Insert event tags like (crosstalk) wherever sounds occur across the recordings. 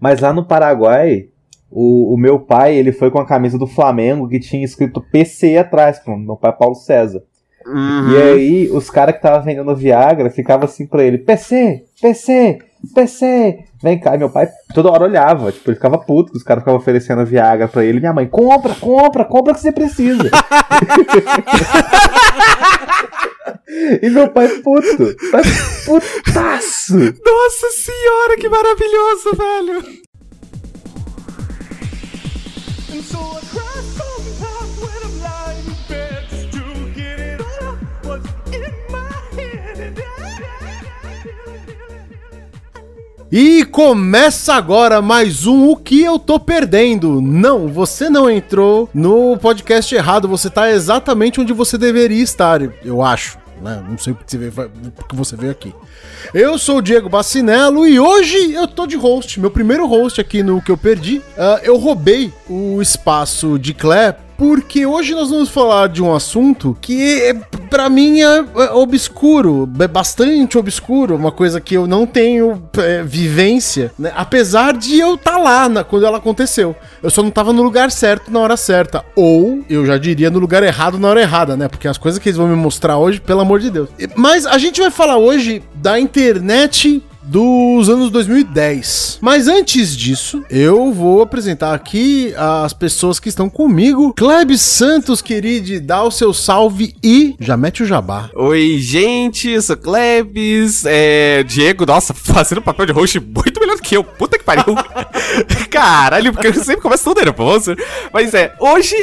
Mas lá no Paraguai, o, o meu pai, ele foi com a camisa do Flamengo que tinha escrito PC atrás, meu pai Paulo César. Uhum. E aí, os caras que estavam vendendo Viagra ficavam assim pra ele: PC, PC, PC, vem cá. E meu pai toda hora olhava, tipo, ele ficava puto que os caras ficavam oferecendo Viagra pra ele. Minha mãe: compra, compra, compra que você precisa. (laughs) e meu pai puto, pai putaço. Nossa senhora, que maravilhoso, velho! E começa agora mais um O que eu tô perdendo. Não, você não entrou no podcast errado, você tá exatamente onde você deveria estar, eu acho. Né? Não sei porque você, veio, porque você veio aqui. Eu sou o Diego Bacinello e hoje eu tô de host, meu primeiro host aqui no que eu perdi. Ah, eu roubei o espaço de Clé porque hoje nós vamos falar de um assunto que é, para mim é, é obscuro, é bastante obscuro, uma coisa que eu não tenho é, vivência, né? apesar de eu estar tá lá na, quando ela aconteceu. Eu só não tava no lugar certo na hora certa, ou eu já diria no lugar errado na hora errada, né? Porque as coisas que eles vão me mostrar hoje, pelo amor de Deus. Mas a gente vai falar hoje da internet dos anos 2010. Mas antes disso, eu vou apresentar aqui as pessoas que estão comigo. Kleb Santos, querido, dá o seu salve e já mete o jabá. Oi, gente, eu sou Klebs, é, Diego, nossa, (laughs) fazendo papel de host muito melhor do que eu, puta que pariu. (laughs) Caralho, porque eu sempre começo tão nervoso. Mas é, hoje,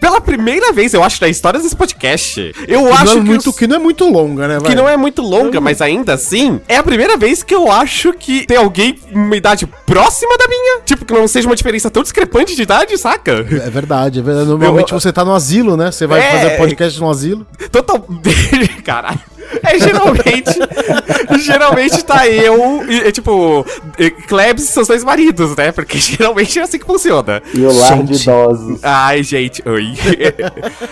pela primeira vez, eu acho, na história desse podcast, eu Que acho não é que, muito, os- que não é muito longa, né? que não é muito longa, mas ainda assim, é a primeira vez que eu acho que tem alguém uma idade próxima da minha. Tipo, que não seja uma diferença tão discrepante de idade, saca? É verdade, é verdade. Normalmente Eu- você tá no asilo, né? Você vai É. fazer podcast no asilo. Total. (laughs) Caralho. (laughs) É geralmente. (laughs) geralmente tá eu e, é, tipo, e Klebs e seus dois maridos, né? Porque (laughs) geralmente é assim que funciona. E o lar de Gente. idosos. Ai, gente, oi.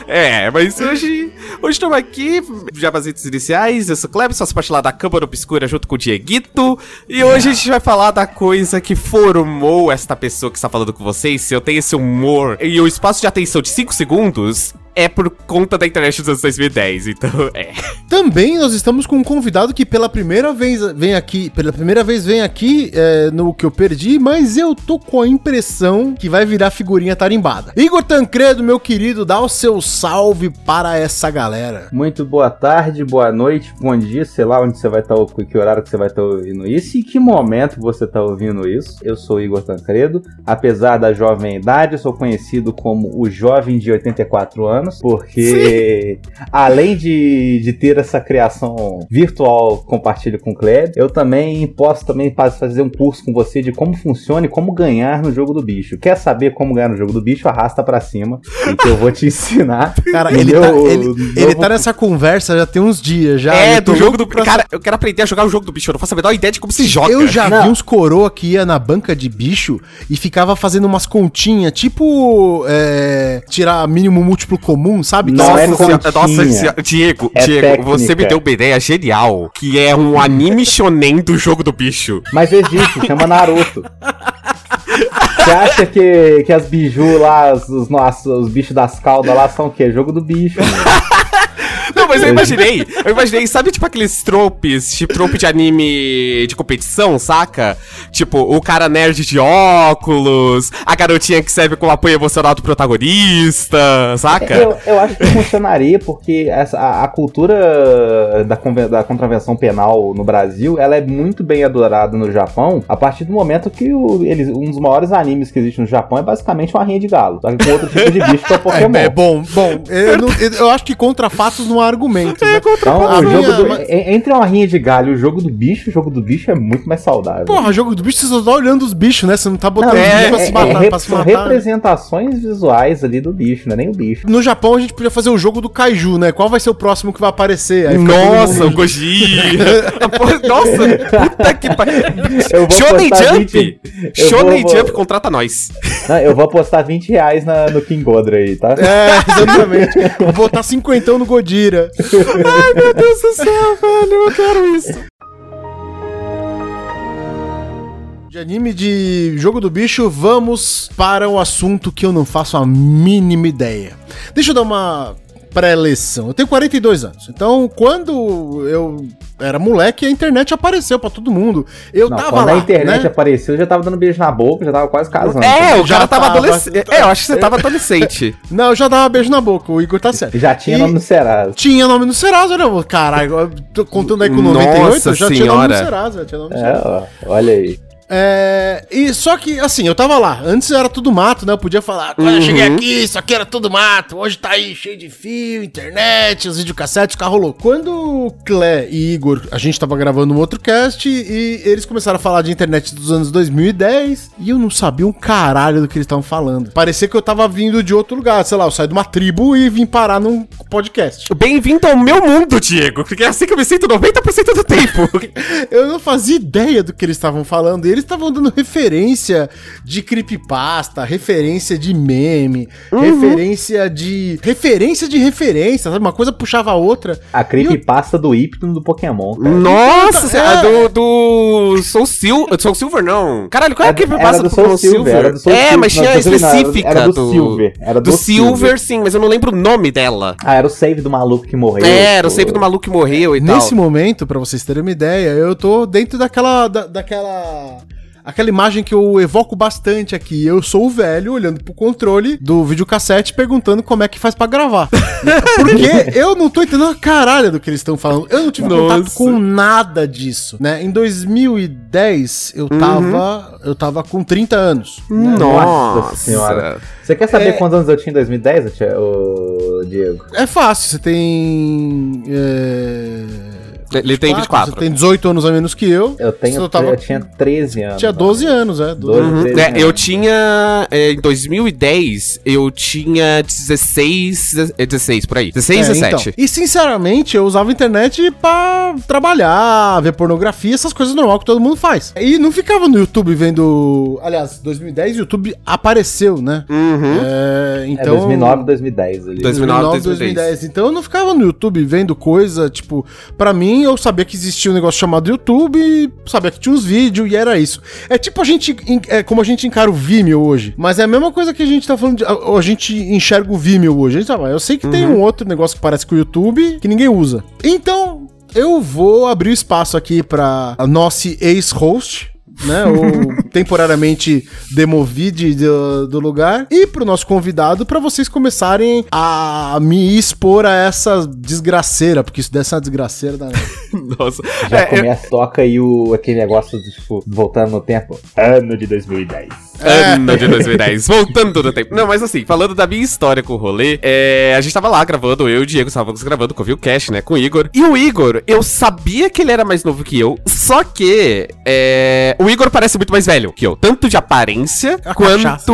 é, mas hoje. Hoje estamos aqui, jabazitos iniciais. Eu sou Klebs, faço parte lá da Câmara Obscura junto com o Dieguito. E hoje a gente vai falar da coisa que formou esta pessoa que está falando com vocês. Se eu tenho esse humor e o espaço de atenção de 5 segundos. É por conta da internet dos anos 2010, então é. Também nós estamos com um convidado que pela primeira vez vem aqui, pela primeira vez vem aqui é, no que eu perdi, mas eu tô com a impressão que vai virar figurinha tarimbada. Igor Tancredo, meu querido, dá o seu salve para essa galera. Muito boa tarde, boa noite, bom dia, sei lá onde você vai estar, que horário que você vai estar ouvindo isso e que momento você está ouvindo isso. Eu sou Igor Tancredo, apesar da jovem idade, eu sou conhecido como o jovem de 84 anos, porque além de, de ter essa criação virtual compartilho com o Kleb, eu também posso também fa- fazer um curso com você de como funciona e como ganhar no jogo do bicho. Quer saber como ganhar no jogo do bicho? Arrasta pra cima, e que eu vou te ensinar. (laughs) Cara, ele, meu tá, ele, ele novo tá nessa conversa já tem uns dias já. é, do jogo do. pra Cara, eu quero aprender a jogar o jogo do bicho. Eu não faço a menor ideia de como se joga. Eu já Não. vi uns coroa que ia na banca de bicho e ficava fazendo umas continhas, tipo é, tirar mínimo múltiplo comum, sabe? Não Tá- é continha. nossa senhora. Diego, É Diego, técnica. você me deu uma ideia genial, que é um anime (laughs) shonen do jogo do bicho. Mas existe, chama Naruto. Você acha que, que as biju lá, os, os, nossos, os bichos das caudas lá são o quê? Jogo do bicho. mano. Não, mas eu imaginei, eu imaginei, sabe tipo aqueles tropes, tipo trope de anime de competição, saca? Tipo, o cara nerd de óculos, a garotinha que serve como apoio emocional do protagonista, saca? Eu, eu acho que funcionaria porque essa, a, a cultura da, da contravenção penal no Brasil ela é muito bem adorada no Japão a partir do momento que o- eles, um dos maiores animes que existe no Japão é basicamente uma rinha de galo, só que com outro tipo de bicho que é o (laughs) Pokémon. É, é bom, bom. Eu, não- eu- eu acho que contra fatos não há argumento. né? Então, A o jogo minha- do, entre uma rinha de galho e o jogo do bicho, o jogo do bicho é muito mais saudável. Porra, jogo do bicho, você só tá olhando os bichos, né? Você não tá botando Não, é, pra é- se matar. é pra se são matar, né? representações visuais ali do bicho, não é nem o bicho. No Japão a gente podia fazer o jogo do Kaiju, né? Qual vai ser o próximo que vai aparecer? Aí Nossa, o. (laughs) Pô, Nossa, puta que pariu. Shonen Jump. 20 eu Shonen vou- Jump contrata nós. Não, eu vou apostar 20 reais na- no King Godra aí, tá? É, exatamente. Vou botar cinquentão no Godira. Ai, meu Deus do céu, velho, eu quero isso. De anime de jogo do bicho, vamos para o assunto que eu não faço a mínima ideia. Deixa eu dar uma pré-eleição. Eu tenho 42 anos. Então, quando eu era moleque, a internet apareceu pra todo mundo. Eu Não, tava quando lá, a internet né? apareceu, eu já tava dando beijo na boca, já tava quase casando. É, o Já cara tava tava- adolescente. É, eu acho que você tava adolescente. (laughs) Não, eu já dava beijo na boca, o Igor tá certo. Já tinha E- nome no Serasa. Tinha nome no Serasa, né? Caralho, contando aí com Nossa 98, já tinha nome no senhora. Serasa, já tinha nome no É, Serasa. ó, olha aí. É, e só que, assim, eu tava lá. Antes era tudo mato, né? Eu podia falar, quando eu cheguei aqui, isso aqui era tudo mato. Hoje tá aí cheio de fio, internet, os videocassetes, carro louco. Quando Clé e Igor, a gente tava gravando um outro cast e eles começaram a falar de internet dos anos 2010 e eu não sabia um caralho do que eles estavam falando. Parecia que eu tava vindo de outro lugar, sei lá, eu saí de uma tribo e vim parar num podcast. Bem-vindo ao meu mundo, Diego, porque é assim que eu me sinto 90% do tempo. (laughs) Eu não fazia ideia do que eles estavam falando. E eles estavam dando referência de creepypasta, referência de meme, referência de. Referência de referência, sabe? Uma coisa puxava a outra. A creepypasta do Hypno do Pokémon, cara. Nossa, É. senhora, do, do Soul Silver. Soul Silver, não. Caralho, qual é Era- aquele era passa do do Soul Pokémon Silver, era do Soul É, Silver. mas tinha a falando, era- específica era do Silver, era do Silver, Silver. sim, mas eu não lembro o nome dela. Ah, era o save do maluco que morreu. É, era o save do maluco que morreu e Nesse tal. momento, pra vocês terem uma ideia, eu tô dentro daquela. da- daquela. Aquela imagem que eu evoco bastante aqui. Eu sou o velho olhando pro controle do videocassete perguntando como é que faz pra gravar. (laughs) Porque eu não tô entendendo a caralho do que eles estão falando. Eu não tive contato Nossa. com nada disso, né? Em 2010, eu tava, eu tava com 30 anos. Nossa senhora. Você quer saber É. quantos anos eu tinha em 2010, ô tia- ô, Diego? É fácil, você tem. é, Ele tem 24. Você tem 18 anos a menos que eu. Eu, tenho, Você tava- eu tinha 13 anos. Tinha 12 anos, é. 12 Doze. Uhum. 13 É, anos. eu tinha. é, em 2010, eu tinha 16. é, 16, por aí. 16, É, 17. então. E sinceramente, eu usava a internet pra trabalhar, ver pornografia, essas coisas normal que todo mundo faz. E não ficava no YouTube vendo. Aliás, 2010 o YouTube apareceu, né? Uhum. É, É então. 2009, 2010 ali. 2009, 2010. Então eu não ficava no YouTube vendo coisa, tipo, pra mim eu sabia que existia um negócio chamado YouTube, sabia que tinha uns vídeos e era isso. É tipo a gente, en- é como a gente encara o Vimeo hoje, mas é a mesma coisa que a gente tá falando, de, a, a gente enxerga o Vimeo hoje. A gente, ah, eu sei que tem um outro negócio que parece com o YouTube que ninguém usa. Então, eu vou abrir o espaço aqui pra a nossa ex-host, né? Ou (laughs) temporariamente demovide do, do lugar. E pro nosso convidado, pra vocês começarem a me expor a essa desgraceira, porque isso dessa uma desgraceira da. (laughs) Nossa. Já É, eu- começa, toca aí o, aquele negócio de, tipo, voltando no tempo. Ano de 2010. Ano de 2010, voltando no tempo. Não, mas assim, falando da minha história com o rolê, é, a gente tava lá gravando, eu e o Diego estávamos gravando com o Cash, né, com o Igor. E o Igor, eu sabia que ele era mais novo que eu, só que é, o Igor parece muito mais velho que eu, tanto de aparência A cachaça.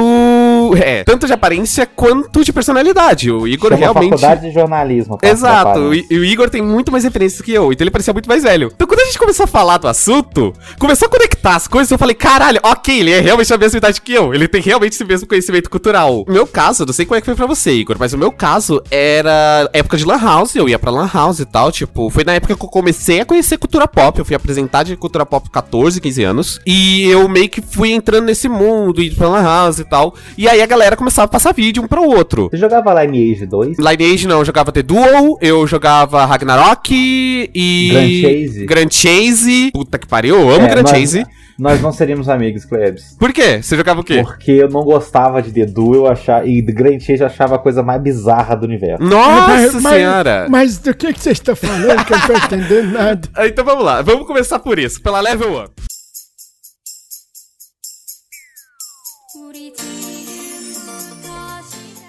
Quanto. É, tanto de aparência quanto de personalidade. O Igor Chama realmente. faculdade de jornalismo. tá? Exato, e, e o Igor tem muito mais referências que eu, então ele parecia muito mais velho. Então quando a gente começou a falar do assunto, começou a conectar as coisas, eu falei, caralho, ok, ele é realmente a mesma idade que eu, ele tem realmente esse mesmo conhecimento cultural. O meu caso, eu não sei como é que foi pra você, Igor, mas o meu caso era época de Lan House, eu ia pra Lan House e tal, tipo, foi na época que eu comecei a conhecer cultura pop, eu fui apresentar de cultura pop com 14, 15 anos, e eu meio que fui entrando nesse mundo, indo pra Lan House e tal, e aí a galera começava a passar vídeo um pro outro. Você jogava Lineage 2? Lineage não, eu jogava The Duel, eu jogava Ragnarok e. Grand Chase. Grand Chase. Puta que pariu, eu amo É, Grand nós- Chase. Nós não seríamos amigos, Klebs. Por quê? Você jogava o quê? Porque eu não gostava de The Duel eu achava, e The Grand Chase eu achava a coisa mais bizarra do universo. Nossa senhora! Mas do que, que você está falando que eu não tô entendendo nada? (laughs) Então vamos lá, vamos começar por isso, pela level up.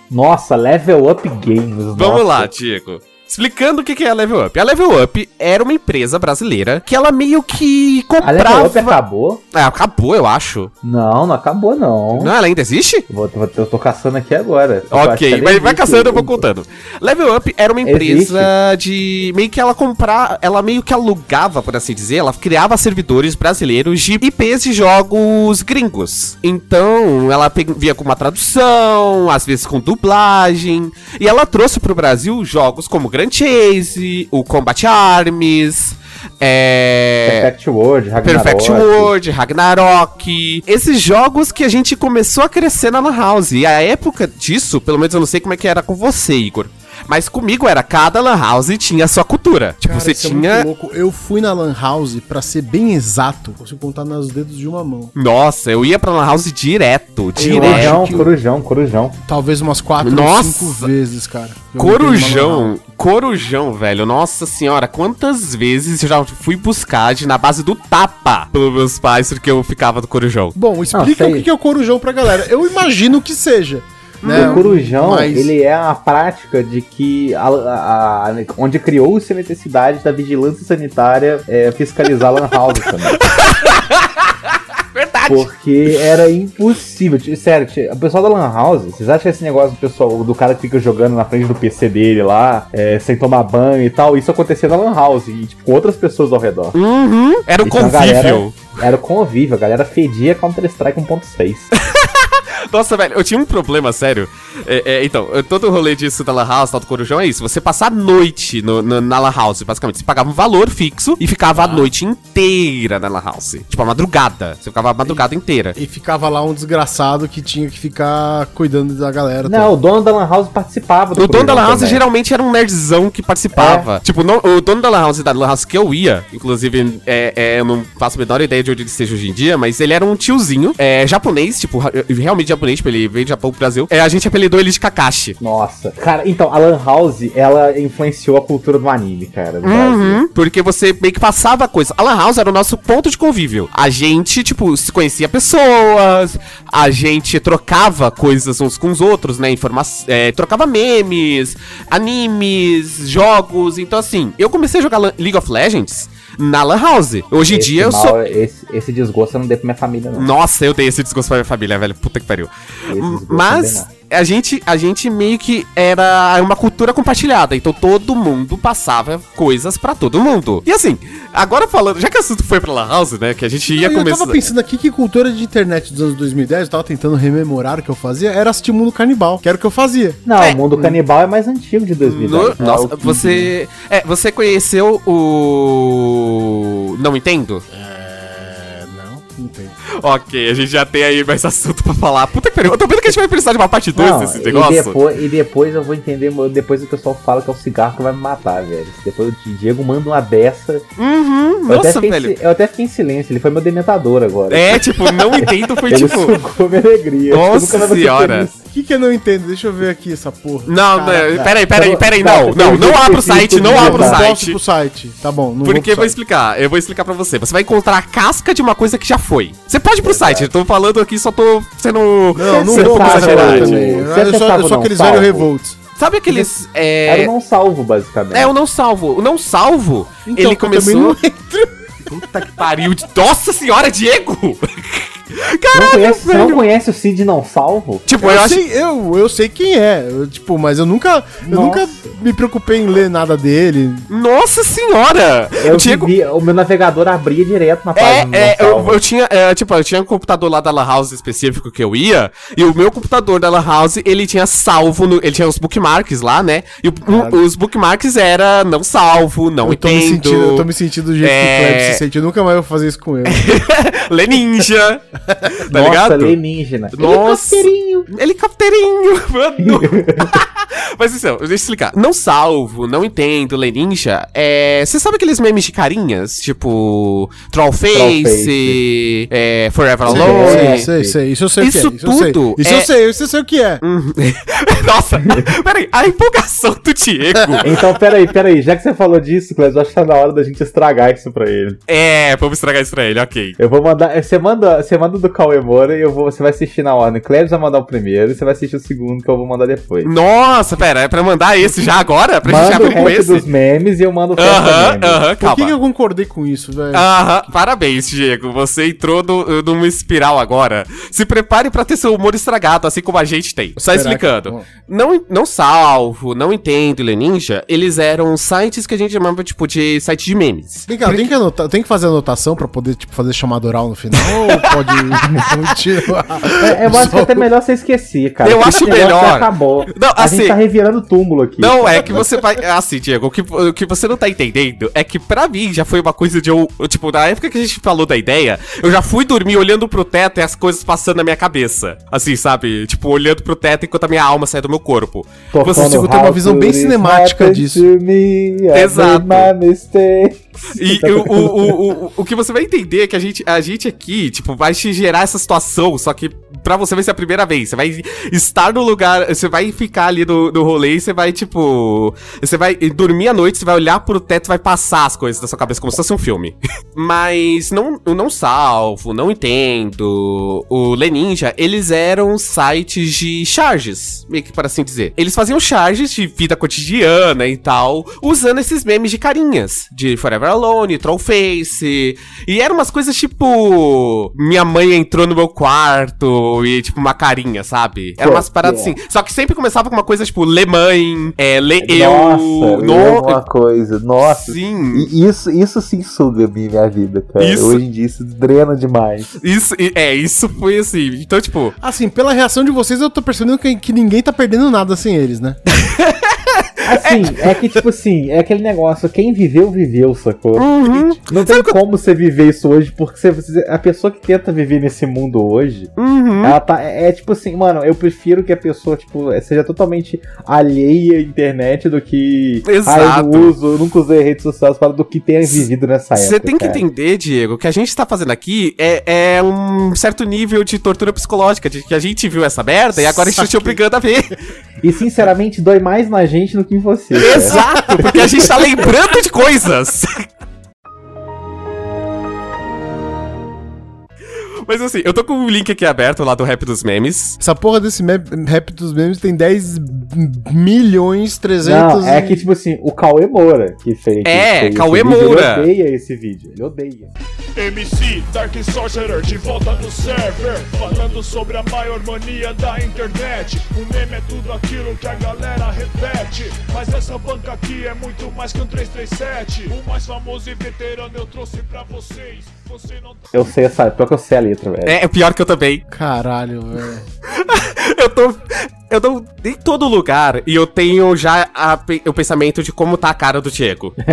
Nossa, Level Up Games. Vamos nossa. lá, Diego. Explicando o que que é a Level Up. A Level Up era uma empresa brasileira que ela meio que A Level comprava. Up acabou? É, acabou, eu acho. Não, não acabou não. Não, ela ainda existe? Vou- vou- eu tô caçando aqui agora. Ok, mas vai existe. caçando, eu vou contando. Level Up era uma empresa de. meio que ela comprar. Ela meio que alugava, por assim dizer, ela criava servidores brasileiros de IPs de jogos gringos. Então, ela via com uma tradução, às vezes com dublagem. E ela trouxe pro Brasil jogos como Grand Chase, o Combat Arms. é... Perfect World, Ragnarok. Perfect World, Ragnarok. Esses jogos que a gente começou a crescer na Lan House. E a época disso, pelo menos eu não sei como é que era com você, Igor. Mas comigo era cada Lan House tinha a sua cultura. Tipo, Cara, você isso é tinha. muito louco. Eu fui na Lan House, pra ser bem exato, consigo contar nos dedos de uma mão. Nossa, eu ia pra Lan House direto. Direto. Corujão, corujão, corujão. Talvez umas quatro ou Nossa! cinco vezes, cara. Eu Corujão. Corujão, velho. Nossa senhora, quantas vezes eu já fui buscar de, na base do tapa pelos meus pais porque eu ficava do Corujão. Bom, explica sei. o que que é o corujão pra galera. Eu imagino que seja. Né? o corujão, mas- ele é a prática de que a, a- a- onde criou-se a necessidade da vigilância sanitária é, fiscalizar lan house também. (laughs) Verdade. Porque era impossível. Sério, o pessoal da Lan House, vocês acham que esse negócio do pessoal, do cara que fica jogando na frente do PC dele lá, é, sem tomar banho e tal, isso acontecia na Lan House, e, tipo, com outras pessoas ao redor. Uhum. Era o Então, a galera- convívio. Era o convívio, a galera fedia Counter-Strike 1.6. (laughs) Nossa, velho, eu tinha um problema sério. É, é, então, todo o rolê disso da Lan House, tal do Corujão, é isso. Você passar a noite no- no- na Lan House, basicamente. Você pagava um valor fixo e ficava a noite inteira na Lan House. Tipo, a madrugada. Você ficava a madrugada inteira. E ficava lá um desgraçado que tinha que ficar cuidando da galera. Não, o dono da Lan House participava O dono da Lan House também. geralmente era um nerdzão que participava. Tipo, não- o dono da Lan House da Lan House que eu ia, inclusive, é, é, eu não faço a menor ideia de onde ele esteja hoje em dia, mas ele era um tiozinho, é, japonês, tipo, realmente japonês, tipo, ele veio do Japão pro Brasil. É, a gente apelidou ele de Kakashi. Nossa. Cara, então, a Lan House, ela influenciou a cultura do anime, cara, Brasil. Uhum, porque você meio que passava coisa. A Lan House era o nosso ponto de convívio. A gente, tipo, se conhecia pessoas, a gente trocava coisas uns com os outros, né? Informação. trocava memes, animes, jogos. Então, assim, eu comecei a jogar League of Legends na Lan House. Hoje em Esse dia eu mal- sou. Esse, esse desgosto eu não dei pra minha família, não. Nossa, eu dei esse desgosto pra minha família, velho. Puta que pariu. Mas a gente, a gente meio que era uma cultura compartilhada. Então todo mundo passava coisas pra todo mundo. E assim, agora falando, já que o assunto foi pra Lan House, né? Que a gente ia eu começar. tava pensando aqui que cultura de internet dos anos 2010, eu tava tentando rememorar o que eu fazia, era assistir Mundo Canibal, que era o que eu fazia. Não, É. o mundo canibal é mais antigo de 2010. No- né? nossa, O que- você. É, você conheceu o. Não entendo? É. Não, não tem. (laughs) Ok, a gente já tem aí mais assunto pra falar. Puta que pariu. Eu tô vendo que a gente vai precisar de uma parte 2 Não, desse e negócio. depois, e depois eu vou entender, depois o pessoal fala que é o cigarro que vai me matar, velho. Depois o Diego manda uma dessa. Uhum, eu, até nossa, fiquei em velho. eu até fiquei em silêncio, ele foi meu dementador agora. É, tipo, não entendo foi (laughs) ele tipo. sugou minha alegria. Eu Nossa vou senhora. O que que eu não entendo? Deixa eu ver aqui essa porra. Não, Caraca. não, peraí, peraí, peraí, não, não, não, abra o site, não abra o Eu não posso site. pro site. Tá bom, não Porque eu pro vou site. explicar, eu vou explicar pra você. Você vai encontrar a casca de uma coisa que já foi. Você pode ir pro site, eu tô falando aqui, só tô sendo. Não, não sendo vou. Eu, Você eu sou, acessava eu o sou não aqueles salvo? velhos revolts. Sabe aqueles. Era É, o não salvo, basicamente. é o não salvo. O não salvo, Então, ele começou. Puta que pariu. Nossa senhora, Diego! Você não conhece, você não conhece o Cid não salvo? Tipo, Eu, eu acho. sei, eu, eu sei quem é, eu, tipo, mas eu nunca, eu Nossa. nunca me preocupei em ler nada dele. Nossa senhora! Eu o Diego. vivia- o meu navegador abria direto na página do É, é, eu, eu tinha, é, tipo, eu tinha um computador lá da La House específico que eu ia, e o meu computador da La House, ele tinha salvo, no- ele tinha os bookmarks lá, né? E o- um- os bookmarks era não salvo, não Eu tô, me entendo, sentindo, eu tô me sentindo do jeito que É. o Kleber se sente. Eu nunca mais vou fazer isso com ele. (laughs) Leninja, (laughs) tá Nossa, ligado? alienígena. Nossa. Helicópterinho. Helicópterinho, (laughs) mano. Mas então, deixa eu explicar. Não salvo, não entendo, Leninja. É. Você sabe aqueles memes de carinhas? Tipo. Trollface, Trollface. é, Forever Sei, Alone. sei, sei, sei. Isso eu sei Isso o que é. Isso eu sei. tudo Isso é- eu sei, isso eu sei o que é. (laughs) Nossa, peraí, a empolgação do Diego. Então, peraí, peraí. Já que você falou disso, Clés, eu acho que tá na hora da gente estragar isso pra ele. É, vamos estragar isso pra ele, ok. Eu vou mandar. Você manda, você manda do Cauê Moura e eu vou, você vai assistir na ordem. Cleves vai mandar o primeiro e você vai assistir o segundo que eu vou mandar depois. Nossa, pera, é pra mandar esse já agora? Pra gente Manda o abrir com esse? dos memes e eu mando o memes. aham, Por que, calma. que eu concordei com isso, velho? Aham, parabéns, Diego. Você entrou no, numa espiral agora. Se prepare pra ter seu humor estragado, assim como a gente tem. Só Será explicando. que-. Não, não salvo, não entendo Leninja, eles eram sites que a gente chamava, tipo, de site de memes. Vem cá, tem que, anotar, tem que fazer anotação pra poder, tipo, fazer chamada oral no final? ou pode continuar? É, eu acho que Só- até melhor você esquecer, cara. Eu acho melhor. Acabou. Não, a assim, gente tá revirando túmulo aqui. Não, é que você vai. Assim, Diego, o que, o que você não tá entendendo é que pra mim já foi uma coisa de eu. eu, Tipo, na época que a gente falou da ideia, eu já fui dormir olhando pro teto e as coisas passando na minha cabeça. Assim, sabe? Tipo, olhando pro teto enquanto a minha alma sai do meu corpo. Tocando Você consigo ter uma visão bem cinemática disso. me? I Exato. E o, o, o, (laughs) o, o que você vai entender é que a gente, a gente aqui, tipo, vai te gerar essa situação, só que pra você vai ser a primeira vez. Você vai estar no lugar, você vai ficar ali no, no rolê e você vai, tipo. Você vai dormir à noite, você vai olhar pro teto e vai passar as coisas da sua cabeça como se fosse um filme. (laughs) Mas não, eu não salvo, não entendo. O Leninja, eles eram sites de charges, meio que para assim dizer. Eles faziam charges de vida cotidiana e tal, usando esses memes de carinhas, de Forever Alone, Trollface. E eram umas coisas tipo. Minha mãe entrou no meu quarto e, tipo, uma carinha, sabe? Eram umas paradas é. assim. Só que sempre começava com uma coisa tipo, Le mãe, é, Le Nossa, eu. no- uma coisa. Nossa. Sim. E Isso, isso sim suga minha minha vida, cara. Isso- Hoje em dia isso drena demais. Isso, é, isso foi assim. Então, tipo, Assim, pela reação de vocês, eu tô percebendo que, que ninguém tá perdendo nada sem eles, né? (laughs) Assim, é que, tipo assim, é aquele negócio, quem viveu, viveu, sacou? Uhum. Não tem como você viver isso hoje, porque você- a pessoa que tenta viver nesse mundo hoje, Uhum. ela tá. É, é tipo assim, mano, eu prefiro que a pessoa, tipo, seja totalmente alheia à internet do que. Ah, eu Exato. não uso, eu nunca usei redes sociais para do que tenha vivido nessa época. Você tem que cara. entender, Diego, que a gente tá fazendo aqui é, é um certo nível de tortura psicológica, de que a gente viu essa merda e agora a gente tá te obrigando a ver. E sinceramente, dói mais na gente do que em você. Exato, porque a gente tá lembrando de coisas. Mas assim, eu tô com o link aqui aberto lá do Rap dos Memes. Essa porra desse rap dos memes tem 10 milhões 300 Não, é e- que, tipo assim, o Cauê Moura que fez. que É, esse Cauê vídeo, Moura. Ele odeia esse vídeo. Ele odeia. MC Dark Sorcerer de volta no server Falando sobre a maior mania da internet O meme é tudo aquilo que a galera repete Mas essa banca aqui é muito mais que um 337 O mais famoso e veterano eu trouxe pra vocês Eu sei essa. Pior que eu sei a letra, velho. É, é pior que eu também. Caralho, velho. (laughs) Eu tô. Eu tô em todo lugar e eu tenho já a o pensamento de como tá a cara do Diego. (laughs)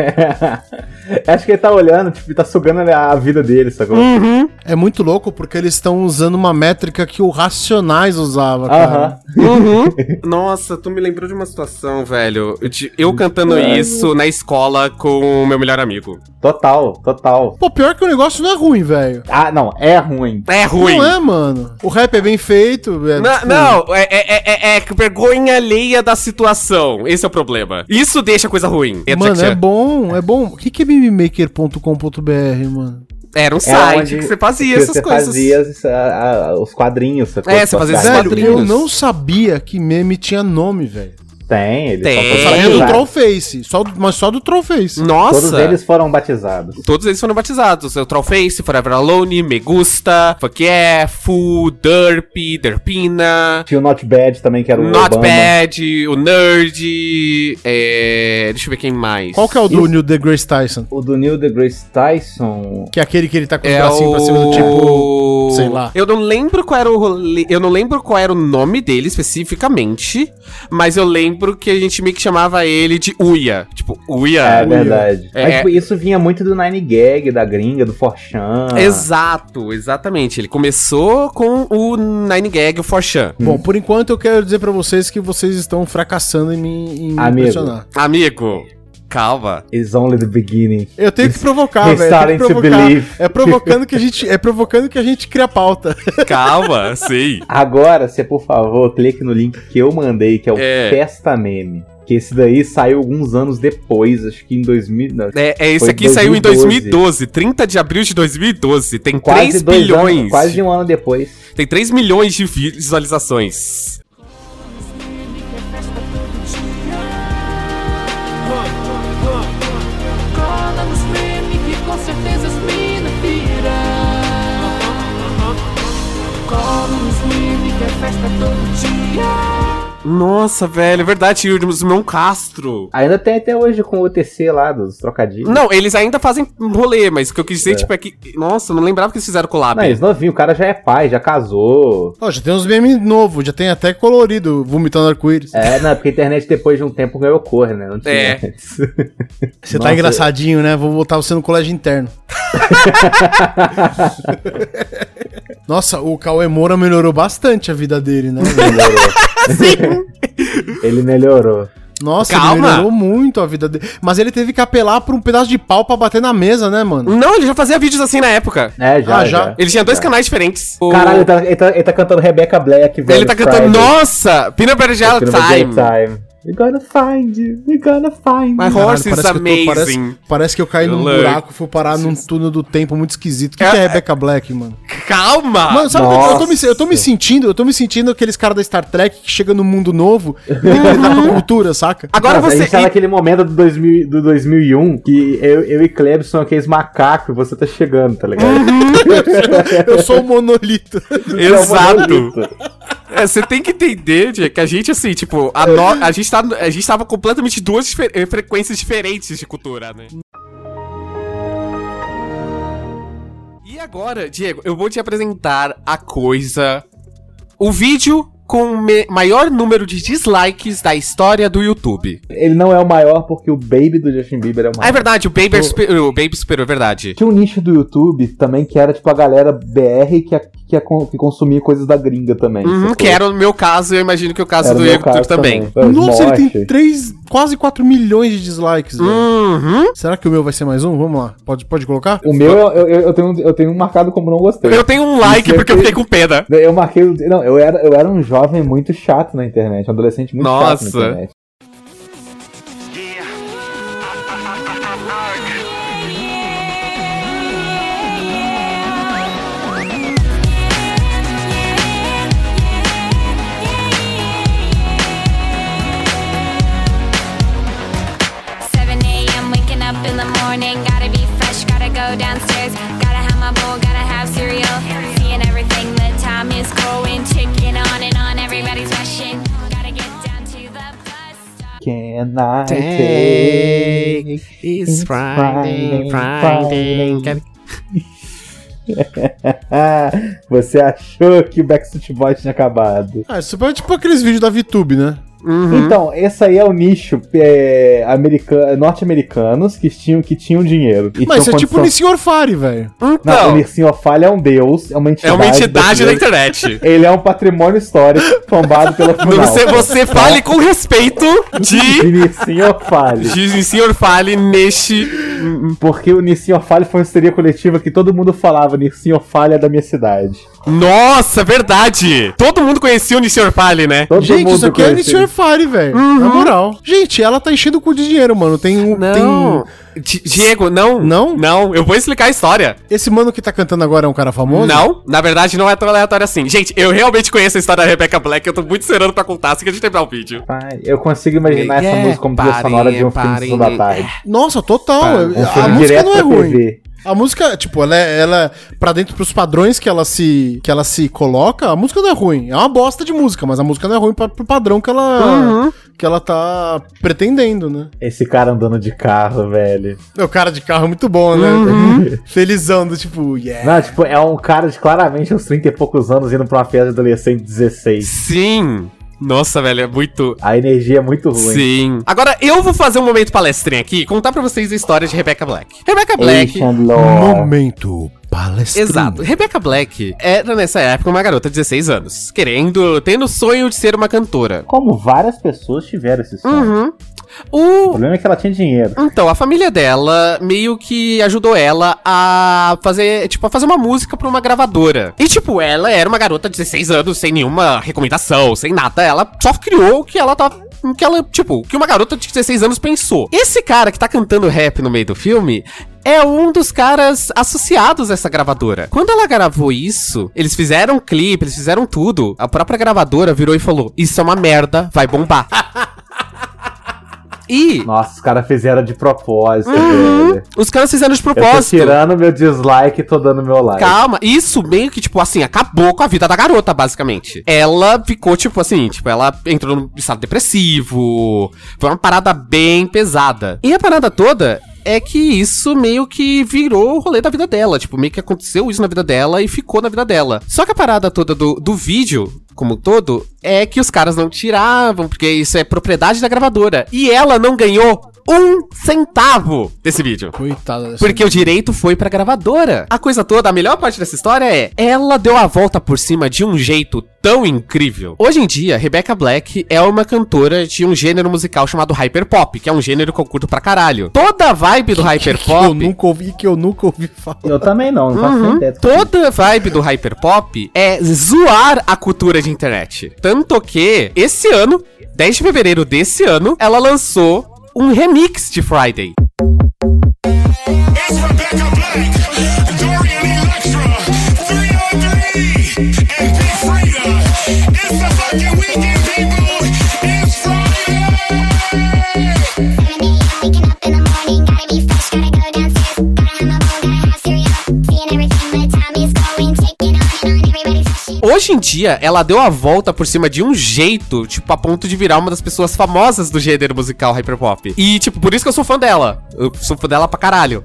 Acho que ele tá olhando, tipo, tá sugando a vida dele, sacou? Uhum. É muito louco porque eles estão usando uma métrica que o Racionais usava, cara. Aham. Uhum. (laughs) Nossa, tu me lembrou de uma situação, velho. de eu cantando isso na escola com o meu melhor amigo. Total, total. Pô, pior que o negócio não é ruim, velho. Ah, não, é ruim. É ruim. Não é, mano. O rap é bem feito. É, Não, tipo, não, é, é, é, é que vergonha alheia da situação. Esse é o problema. Isso deixa a coisa ruim. Entra Mano, é bom, é bom. O que, que é mimemaker.com.br, mano? Era um É site que você fazia que essas você coisas. fazia a- a- os quadrinhos? É, você fazia Velho, quadrinhos. eu não sabia que meme tinha nome, velho. Tem, eles Tem. só foram É, Sabia do. Trollface, só do- mas só do Trollface. Nossa. Todos eles foram batizados. Todos eles foram batizados. O Trollface, Forever Alone, Me Gusta, Fuck Yeah, Fu, Derp, Derpina, Tinha o Not Bad também, que era o Not Obama. Bad, o Nerd, é... deixa eu ver quem mais. Qual que é o do Isso. Neil deGrasse Tyson? O do Neil deGrace Tyson. Que é aquele que ele tá com os É bracinhos pra cima do tipo. o... sei lá. Eu não lembro qual era o rolê, eu não lembro qual era o nome dele especificamente, mas eu lembro que a gente meio que chamava ele de Uia. Tipo, Uia. É verdade. É. Mas tipo, isso vinha muito do Nine Gag, da gringa, do Forchan. Exato, exatamente. Ele começou com o Nine Gag, o Forchan. Bom, por enquanto eu quero dizer pra vocês que vocês estão fracassando em me, em me Amigo. impressionar. Amigo, calma. It's only the beginning. Eu tenho que provocar, velho. to provocar. believe. É provocando que a gente, é provocando que a gente cria pauta. (laughs) Calma, sei. Agora, você, por favor, clique no link que eu mandei, que é o É. Festa Meme. Que esse daí saiu alguns anos depois, acho que em 2000. não, É, é esse aqui saiu em 2012. 2012, 30 de abril de 2012. Tem quase 3 dois bilhões. Anos, quase um ano depois. Tem 3 milhões de visualizações. Festa todo dia. Nossa, velho, é verdade, o Simão Castro. Ainda tem até hoje com o OTC lá, dos trocadilhos. Não, eles ainda fazem rolê, mas o que eu quis dizer, tipo, é que. Nossa, eu não lembrava que eles fizeram collab. Não, eles novinho, o cara já é pai, já casou. Ó, já tem uns memes novos, já tem até colorido, vomitando arco-íris. É, não, porque a internet depois de um tempo ganhou cor, né? Não tinha É. (laughs) Você Nossa. tá engraçadinho, né? Vou botar você no colégio interno. (laughs) Nossa, o Cauê Moura melhorou bastante a vida dele, né? Melhorou. Ele melhorou. Nossa, ele Calma. melhorou muito a vida dele. Mas ele teve que apelar por um pedaço de pau pra bater na mesa, né, mano? Não, ele já fazia vídeos assim na época. É, já. Ah, já? já. Ele tinha dois canais diferentes. O- Caralho, ele tá, ele, tá, ele tá cantando Rebecca Black, velho. ele tá cantando. Nossa! Peanut Butter Jelly Time. Time. We're gonna find you, we're gonna find My you. horse is que eu tô- amazing. parece, parece que eu caí num buraco e fui parar num túnel do tempo muito esquisito. O que, É- que é Rebecca Black, mano? Calma! Mano, sabe o que eu- tô, me, eu tô me sentindo, eu tô me sentindo aqueles caras da Star Trek que chega no mundo novo e tem que lidar com a (laughs) cultura, saca? Agora Nossa, A você. gente tá naquele momento do, 2000, do 2001 que eu, eu e Klebs são aqueles macacos e você tá chegando, tá ligado? (laughs) Eu sou o monolito. (laughs) Exato. É, você tem que entender, Diego, que a gente, assim, tipo, a, no- a, gente tá, a gente tava completamente duas difer- eh, frequências diferentes de cultura, né? E agora, Diego, eu vou te apresentar a coisa. O vídeo com o maior número de dislikes da história do YouTube. Ele não é o maior porque o Baby do Justin Bieber é o Ah, maior. é verdade, o Baby, é super- o Baby superou, é verdade. Tinha um nicho do YouTube também que era tipo a galera BR que, que, que consumia coisas da gringa também. Uhum, que era o meu caso, eu imagino que o caso Era o do caso também. Os Nossa, ele moche. tem 3, quase 4 milhões de dislikes. Uhum. Será que o meu vai ser mais um? Vamos lá. Pode, pode colocar? O meu, eu, eu, eu tenho, eu tenho um marcado como não gostei. Eu tenho um like porque eu fiquei com pena. Eu marquei. o- Não, eu era, eu era um jovem muito chato na internet, um adolescente muito chato Nossa. na internet. Can I take? It's Friday, Friday. (laughs) Você achou que o Backstreet Boys tinha acabado? Ah, isso é tipo aqueles vídeos da VTube, né? Uhum. Então, esse aí é o nicho é, america- norte-americanos que tinham, que tinham dinheiro. e Mas isso é tipo o condição- Nissenhor Fari, velho. Não, o Então, Nircinho Ofalha é um deus, é uma é entidade. uma entidade da internet. (laughs) Ele é um patrimônio histórico tombado pela FUNAL. (laughs) Você, você fale com respeito de. Nircinho Ofalha. De senhor fale neste. Porque o Nircinho Ofalha foi uma histeria coletiva que todo mundo falava, Nircinho Ofalha é da minha cidade. Nossa, verdade! Todo mundo conhecia o Nissenhor Fale, né? Todo Gente, mundo isso aqui é conhecia. Nissenhor Fari, velho. Na moral. Gente, ela tá enchendo o cu de dinheiro, mano. Tem um. Não. Di- Diego, não. Não? Não, eu vou explicar a história. Esse mano que tá cantando agora é um cara famoso? Não, na verdade não é tão aleatório assim. Gente, eu realmente conheço a história da Rebecca Black, eu tô muito esperando pra contar assim que a gente terminar o vídeo. Pai, eu consigo imaginar essa Yeah, música como trilha parem, sonora de um filme de parem. Da tarde. Nossa, total. Um a música não é ruim. TV. A música, tipo, ela é, ela é pra dentro pros padrões que ela se que ela se coloca, a música não é ruim. É uma bosta de música, mas a música não é ruim pra, pro padrão que ela que ela tá pretendendo, né? Esse cara andando de carro, velho. O cara de carro é muito bom, né? Uhum. (laughs) Felizão do tipo, yeah. Não, tipo, é um cara de claramente uns 30 e poucos anos indo pra uma festa de adolescente de 16. Sim. Nossa, velho, é muito. A energia é muito ruim. Sim. Agora, eu vou fazer um momento palestrinha aqui, contar pra vocês a história de Rebecca Black. Rebecca Black. Momento Exato. Rebecca Black era nessa época uma garota de 16 anos, querendo, tendo o sonho de ser uma cantora. Como várias pessoas tiveram esse sonho. Uhum. O O problema é que ela tinha dinheiro. Então, a família dela meio que ajudou ela a fazer, tipo, a fazer uma música pra uma gravadora. E, tipo, ela era uma garota de 16 anos, sem nenhuma recomendação, sem nada. Ela só criou o que ela tava. o Que ela, tipo, o que uma garota de 16 anos pensou. Esse cara que tá cantando rap no meio do filme é um dos caras associados a essa gravadora. Quando ela gravou isso, eles fizeram um clipe, eles fizeram tudo. A própria gravadora virou e falou: Isso é uma merda, vai bombar. (laughs) E Nossa, os caras fizeram de propósito, Uhum. os caras fizeram de Eu tô propósito. tirando meu dislike e tô dando meu like. Calma, isso meio que, tipo, assim, acabou com a vida da garota, basicamente. Ela ficou, tipo, assim, tipo, ela entrou num estado depressivo. Foi uma parada bem pesada. E a parada toda é que isso meio que virou o rolê da vida dela. Tipo, meio que aconteceu isso na vida dela e ficou na vida dela. Só que a parada toda do, do vídeo, como um todo, é que os caras não tiravam, porque isso é propriedade da gravadora. E ela não ganhou um centavo desse vídeo. Coitada dessa Porque o direito foi pra gravadora. A coisa toda, a melhor parte dessa história é, ela deu a volta por cima de um jeito tão incrível. Hoje em dia, Rebecca Black é uma cantora de um gênero musical chamado hyperpop, que é um gênero que eu curto pra caralho. Toda a vibe do que eu hyperpop, nunca ouvi, que eu nunca ouvi falar. Eu também não, não faço Uhum. ideia. Toda a vibe do hyperpop é zoar a cultura de internet. Tanto que, esse ano, 10 de fevereiro desse ano, ela lançou um remix de Friday. It's Rebecca Black, Dorian Electra, 303, Hoje em dia, ela deu a volta por cima de um jeito, tipo, a ponto de virar uma das pessoas famosas do gênero musical hyperpop. E, tipo, por isso que eu sou fã dela. Eu sou fã dela pra caralho.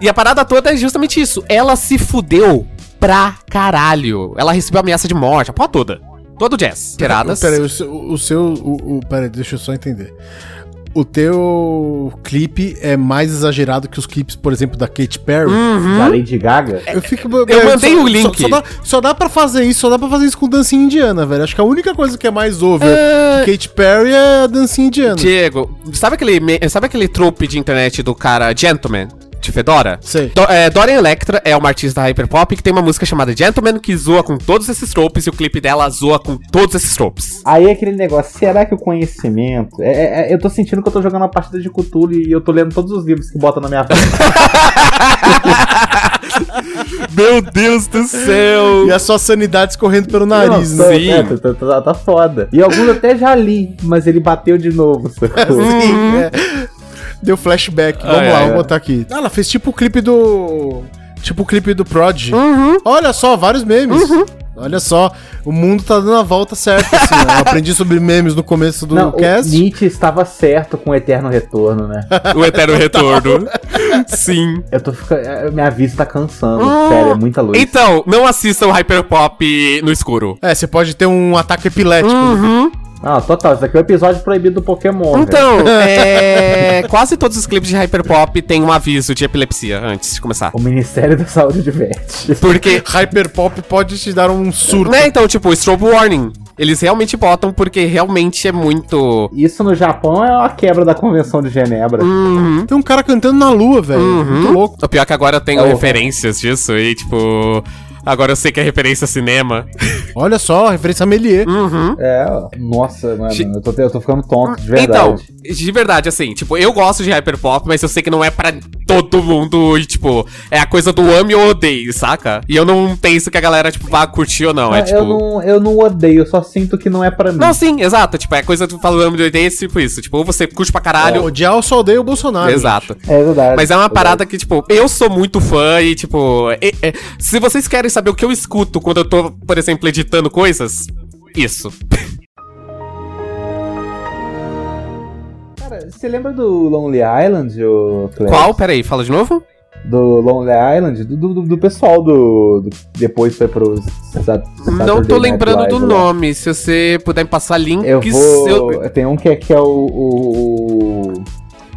E a parada toda é justamente isso. Ela se fudeu pra caralho. Ela recebeu ameaça de morte, a porra toda. Todo jazz. Tiradas. Peraí, o seu. O o- peraí, deixa eu só entender. O teu clipe é mais exagerado que os clipes, por exemplo, da Katy Perry? Uhum. Da Lady Gaga? Eu fico. Eu mandei o link. Só, só dá, só dá pra fazer isso, só dá pra fazer isso com dancinha indiana, velho. Acho que a única coisa que é mais over É. que Katy Perry é a dancinha indiana. Diego, sabe aquele, sabe aquele trope de internet do cara Gentleman? De Fedora? Sei. Do, é, Dorian Electra é uma artista hyperpop que tem uma música chamada Gentleman que zoa com todos esses tropes e o clipe dela zoa com todos esses tropes. Aí é aquele negócio, será que o conhecimento. É, é- é- eu tô sentindo que eu tô jogando uma partida de Cthulhu e eu tô lendo todos os livros que botam na minha frente. (laughs) Meu Deus do céu! E a sua sanidade escorrendo pelo nariz, Não, né? Sim. é, tá, tá- tá- foda. E alguns até já li, mas ele bateu de novo. sacou? Sim, é. Deu flashback. Vamos Ai, lá, ai, vamos ai. botar aqui. Ah, ela fez tipo o clipe do. Tipo o clipe do Prod. Uhum. Olha só, vários memes. Olha só, o mundo tá dando a volta certa, assim. né? Eu aprendi sobre memes no começo do Não, o cast. Nietzsche estava certo com o eterno retorno, né? O eterno retorno. Sim. Eu tô ficando. é, Minha vista tá cansando. Sério, é muita luz. Então, não assistam Hyperpop no escuro. É, você pode ter um ataque epilético. Uhum. Não, total, isso aqui é o episódio proibido do Pokémon. Então, (laughs) é. Quase todos os clipes de Hyperpop têm um aviso de epilepsia antes de começar. O Ministério da Saúde diverte. Porque. (laughs) Hyperpop pode te dar um surto. Né, então, tipo, strobe warning. Eles realmente botam porque realmente é muito. Isso no Japão é uma quebra da Convenção de Genebra. Uhum. Tem um cara cantando na lua, velho. Muito louco. O pior é que agora eu tenho É o- referências disso e, tipo. Agora eu sei que é referência a cinema. Olha só, referência a Melier. Uhum. É, ó. nossa, mano, Ge- eu tô, eu tô ficando tonto, de Então, verdade. de verdade, assim, tipo, eu gosto de hyperpop, mas eu sei que não é pra todo mundo e, tipo, é a coisa do ame ou odeio, saca? E eu não penso que a galera, tipo, vá curtir ou não. É Ah, tipo. eu, não, eu não odeio, eu só sinto que não é pra mim. Não, sim, exato. Tipo, é coisa do falo ame ou odeio, tipo isso. Tipo, ou você curte pra caralho. Odiar eu só odeio o Bolsonaro. Exato. É verdade. Mas é uma verdade. parada que, tipo, eu sou muito fã e, tipo, e- e- se vocês querem saber o que eu escuto quando eu tô, por exemplo, editando coisas, isso. Cara, você lembra do Lonely Island, ô? Qual? Peraí, fala de novo? Do Lonely Island? Do, do, do pessoal do, do- Depois foi pro. Sat- Não Saturday tô Night lembrando Live do lá. nome. Se você puder me passar links, Eu vou. eu- Tem um que é, que é o- o-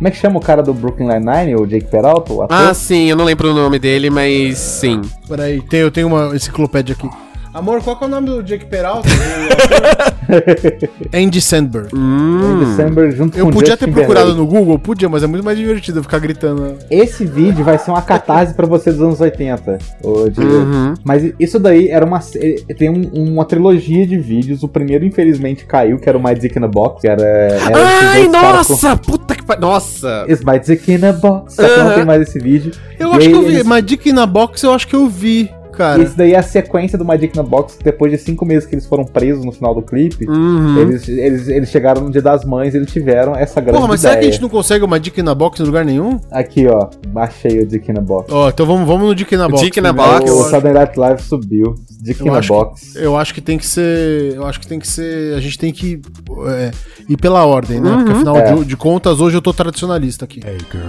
Como é que chama o cara do Brooklyn Nine-Nine? O Jake Peralta? O ator? Ah, sim, eu não lembro o nome dele, mas sim. Peraí, tem, eu tenho uma enciclopédia aqui. Amor, qual que é o nome do Jake Peralta? (laughs) Andy Sandberg. Hum. Em December, junto Eu com podia Justin ter procurado no Google, podia, mas é muito mais divertido eu ficar gritando. Esse vídeo vai ser uma catarse pra você dos anos 80. ô, Diego. Uhum. Mas isso daí era uma. eh, Tem um- uma trilogia de vídeos. O primeiro, infelizmente, caiu, que era o My Dick in a Box. Que era. era Ai, caras com- nossa! Puta que pariu. Nossa! It's My Dick in a Box. Só que não tem mais esse vídeo. Eu E acho que eu vi, eles- mas Dick na Box eu acho que eu vi. Cara. Isso daí é a sequência do My Dick in a Box, que depois de cinco meses que eles foram presos no final do clipe, Uhum. eles, eles, eles chegaram no dia das mães e eles tiveram essa grande Porra, mas ideia. será que a gente não consegue uma dica na box em lugar nenhum? Aqui, ó, baixei o Dick in a Box. Ó, então vamos, vamos no Dick na Box. Dick in a primeiro. Box. o Eu, acho- Saturday Night Live subiu. Dick eu in a acho Box. que, eu acho que tem que ser. Eu acho que tem que ser. A gente tem que é, ir pela ordem, né? Porque afinal É. de, de contas, hoje eu tô tradicionalista aqui. Hey girl,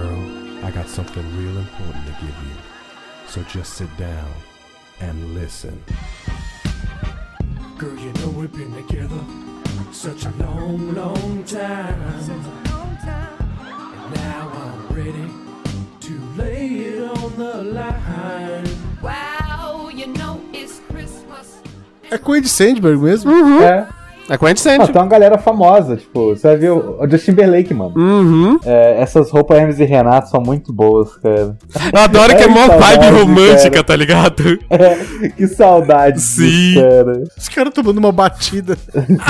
I got something real important to give you. So just sit down and listen. Girl, you know we've been together such a long, long time. And now I'm ready to lay it on the line. Wow, you know it's Christmas. É com o Sandberg mesmo? É. É com a gente sente. tem uma galera famosa, tipo, você vai ver o o Justin Timberlake, mano. Uhum. É, essas roupas Hermes e Renato são muito boas, cara. Eu adoro (laughs) que é mó vibe romântica, cara. tá ligado? (laughs) É, que saudade Sim. disso, cara. Os caras tomando uma batida.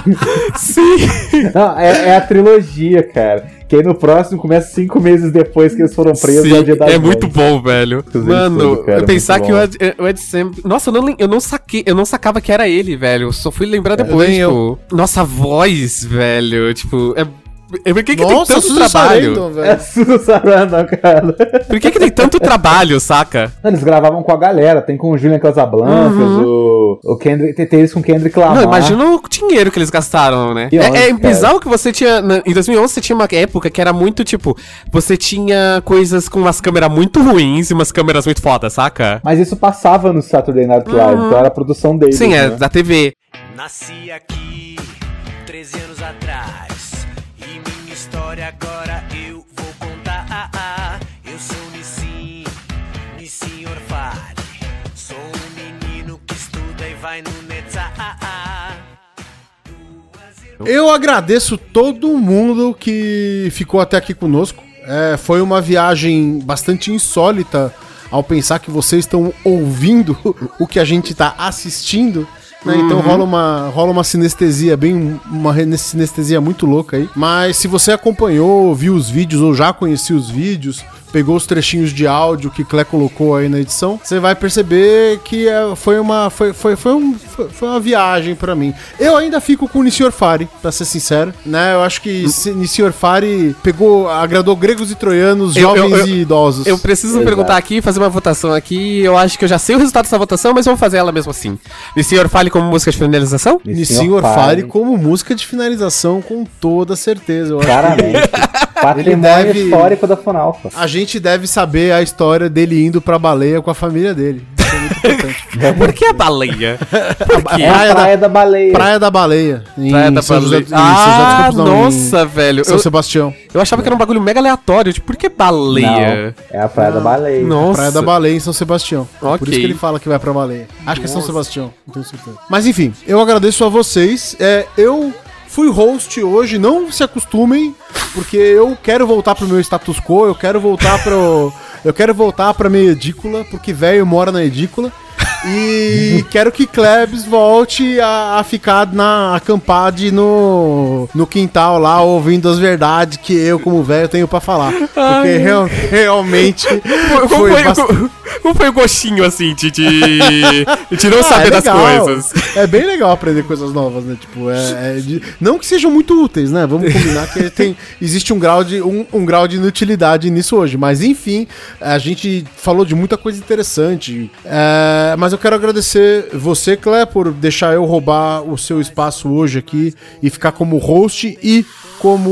(laughs) Sim. Não, é, é a trilogia, cara. Que aí no próximo começa cinco meses depois que eles foram presos Sim, é é muito bom, velho. Mano, tudo, cara, eu pensar muito que o bom. Ed, o Ed Sam... Nossa, eu não, eu não saquei, eu não sacava que era ele, velho. Eu só fui lembrar depois, nem tipo... Nossa voz, velho, tipo... É... é- Por que, que Nossa, tem tanto Susan trabalho? Sarandon, É. Susan Sarandon, cara. Por que, que tem tanto trabalho, saca? Eles gravavam com a galera, tem com o Julian Casablancas, o, o Kendrick, tem eles com o Kendrick Lamar. Não, imagina o dinheiro que eles gastaram, né? E É, é bizarro que você tinha. na- Em 2011 você tinha uma época que era muito tipo. Você tinha coisas com umas câmeras muito ruins e umas câmeras muito fodas, saca? Mas isso passava no Saturday Night Live, então era a produção deles, Sim, é né? da TV. Nasci aqui 13 anos atrás e minha história agora eu vai no Netza. Ah, ah. Eu agradeço todo mundo que ficou até aqui conosco. É, foi uma viagem bastante insólita ao pensar que vocês estão ouvindo (laughs) o que a gente está assistindo. né? Então rola uma, rola uma sinestesia, bem uma sinestesia muito louca aí. Mas se você acompanhou, viu os vídeos ou já conhecia os vídeos, pegou os trechinhos de áudio que Clé colocou aí na edição, você vai perceber que é, foi, uma, foi, foi, foi, um- foi- foi uma viagem pra mim. Eu ainda fico com o Nissi Orfari, pra ser sincero, né? Eu acho que se- Nissi Orfari pegou, agradou gregos e troianos, Eu- eu- jovens eu- e idosos. Eu preciso Exato. perguntar aqui, fazer uma votação aqui. Eu acho que eu já sei o resultado dessa votação, mas vamos fazer ela mesmo assim. Senhor fale como música de finalização? Nissi Orfari como música de finalização, com toda certeza. Eu acho que Claramente. (laughs) Patrimônio deve- histórico da Funalfa. a gente deve saber a história dele indo pra baleia com a família dele. Isso é muito importante. (laughs) Por que a baleia? Por quê? É a Praia Praia, da- da, Baleia. Praia da Baleia. Em Praia da São baleia. José Ah, Campos, não, em nossa, velho. São Eu, Sebastião. eu achava que era um bagulho mega aleatório. Tipo, por que baleia? Não, é a Praia da Baleia. Nossa. Praia da Baleia em São Sebastião. É Por isso que ele fala que vai pra Baleia. Acho que é São Sebastião, não tenho certeza. Mas enfim, eu agradeço a vocês. É, eu fui host hoje, não se acostumem, porque eu quero voltar pro meu status quo, eu quero voltar pro. (laughs) Eu quero voltar pra minha edícula, porque velho mora na edícula. E (laughs) quero que Klebs volte a, a ficar na acampade no, no quintal lá, ouvindo as verdades que eu, como velho, tenho pra falar. Porque real- realmente Como foi foi, bastante. Como- foi o gostinho, assim, de, de, de não Ah, saber é das coisas? É bem legal aprender coisas novas, né? Tipo, é, é de- não que sejam muito úteis, né? Vamos combinar que tem, existe um grau, de, um, um grau de inutilidade nisso hoje. Mas enfim, a gente falou de muita coisa interessante. É, mas eu quero agradecer você, Clé, por deixar eu roubar o seu espaço hoje aqui e ficar como host e como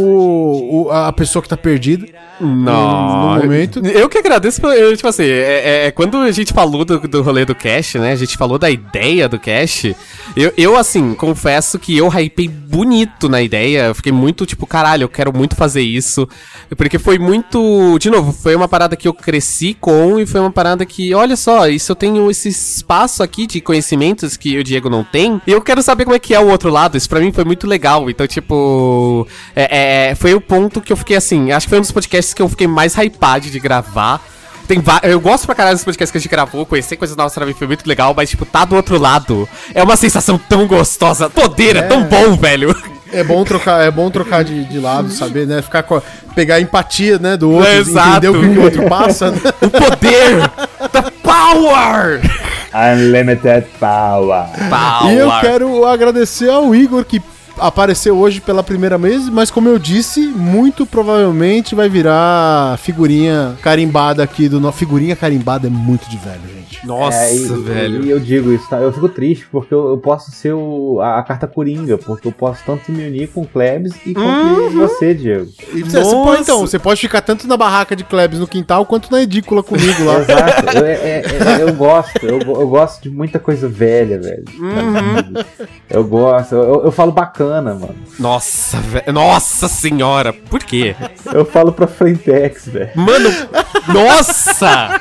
o- a pessoa que tá perdida. Não. no momento. Eu que agradeço, eu, tipo assim, é, é- quando a gente falou do, do rolê do cast, né? A gente falou da ideia do cast. Eu, eu, assim, confesso que eu hypei bonito na ideia. Eu fiquei muito, tipo, caralho, eu quero muito fazer isso. Porque foi muito. De novo, foi uma parada que eu cresci com e foi uma parada que, olha só, isso eu tenho esse espaço aqui de conhecimentos que o Diego não tem. E eu quero saber como é que é o outro lado. Isso pra mim foi muito legal. Então, tipo. É- é, foi o ponto que eu fiquei assim. Acho que foi um dos podcasts que eu fiquei mais hypado de gravar. Tem eu gosto pra caralho dos podcasts que a gente gravou, conhecer coisas novas pra mim foi muito legal, mas, tipo, tá do outro lado. É uma sensação tão gostosa. Poder é, tão bom, velho. É bom trocar, é bom trocar de, de lado, saber, né? Ficar com a- pegar a empatia, né, do outro, Exato. entender o que, que o outro passa, né? O poder! the power! Unlimited Power. Power. E eu quero agradecer ao Igor que apareceu hoje pela primeira vez, mas como eu disse, muito provavelmente vai virar figurinha carimbada aqui do nosso. Figurinha carimbada é muito de velho, gente. Nossa, É, e, velho. E eu digo isso, tá? Eu fico triste porque eu, eu posso ser o, a, a carta coringa, porque eu posso tanto me unir com o Klebs e com Uhum. você, Diego. E você, você pode, então, você pode ficar tanto na barraca de Klebs no quintal quanto na edícula comigo lá. Exato. (laughs) Eu, é- é- é- eu gosto, eu, eu gosto de muita coisa velha, velho. Uhum. Eu gosto, eu, eu falo bacana, mano. Nossa, velho. Nossa senhora. Por quê? Eu falo pra Frentex, velho. Mano, nossa!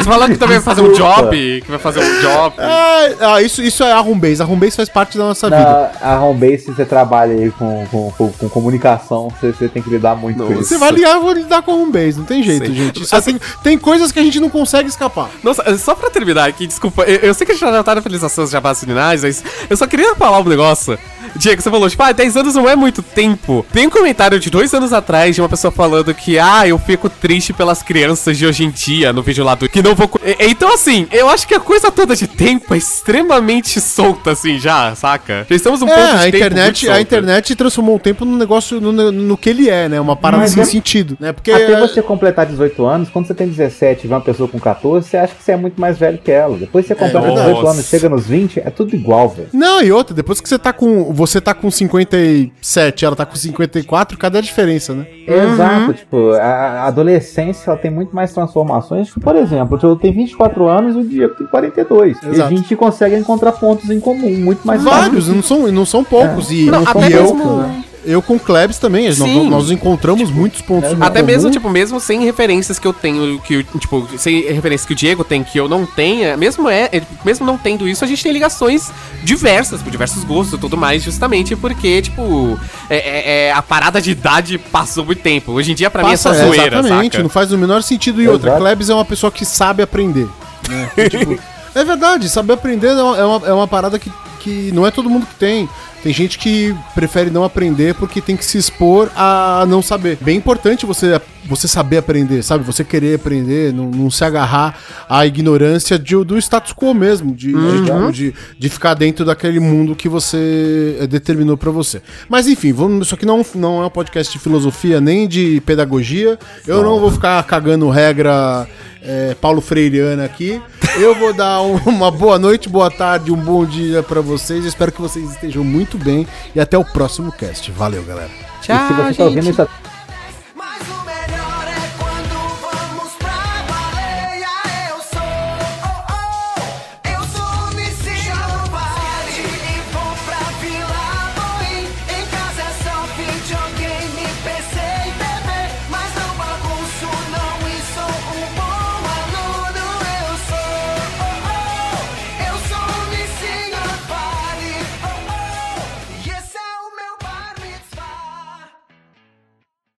Você falou que também vai fazer um job, que vai fazer um job. Ah, ah, isso, isso é a Homebase. A Homebase faz parte da nossa vida. Na, a Homebase, se você trabalha aí com, com, com, com comunicação, você, você tem que lidar muito com isso. Você vai ligar, eu vou lidar com a Homebase, não tem jeito, Sim. gente. Isso Assim- tem, tem coisas que a gente não consegue escapar. Nossa, só pra terminar aqui, desculpa, eu, eu sei que a gente já tá na finalização dos jabás finais, mas eu só queria falar um negócio. Diego, você falou, tipo, ah, 10 anos não é muito tempo. Tem um comentário de dois anos atrás de uma pessoa falando que, ah, eu fico triste pelas crianças de hoje em dia, no vídeo lá do que não vou. Então, assim, eu acho que a coisa toda de tempo é extremamente solta, assim, já, saca? Já estamos ponto É, de a tempo internet, a internet transformou o tempo num negócio no, no- no que ele é, né? Uma parada Mas sem é- sentido, né? Porque Até você completar 18 anos, quando você tem 17 e vê uma pessoa com 14, você acha que você é muito mais velho que ela. Depois você completa verdade. 18 anos, chega nos 20, é tudo igual, velho. Não, e outra, depois que você tá com. Você tá com 57, ela tá com 54, cadê a diferença, né? Exato, tipo, a adolescência ela tem muito mais transformações. Tipo, por exemplo, eu tenho 24 anos e o Diego tem 42. E a Exato. gente consegue encontrar pontos em comum, muito mais Vários, não são, não são poucos. E, Não, e até eu, mesmo- eu com Klebs também, nós, Sim. nós encontramos muitos pontos Até comum. mesmo, tipo, mesmo sem referências que eu tenho, que, tipo, sem referências que o Diego tem, que eu não tenha, mesmo é, é, mesmo não tendo isso, a gente tem ligações diversas, por diversos gostos e tudo mais, justamente porque, tipo, é, é- é- a parada de idade passou muito tempo. Hoje em dia, pra mim, é só Passa- zoeira, Exatamente, saca? não faz o menor sentido. E outra. Klebs é uma pessoa que sabe aprender. né? (laughs) Tipo, é verdade, saber aprender é uma, é uma, é uma parada que, que não é todo mundo que tem. Tem gente que prefere não aprender porque tem que se expor a não saber. Bem importante você, você saber aprender, sabe? Você querer aprender, não, não se agarrar à ignorância de- do status quo mesmo, de, de, de, de ficar dentro daquele mundo que você eh, determinou pra você. Mas enfim, vamos, isso aqui não, não é um podcast de filosofia nem de pedagogia. Eu não vou ficar cagando regra é, Paulo Freireana aqui. Eu vou dar um- (laughs) uma boa noite, boa tarde, um bom dia pra vocês. Espero que vocês estejam muito bem e até o próximo cast. Valeu, galera. E se você tá ouvindo isso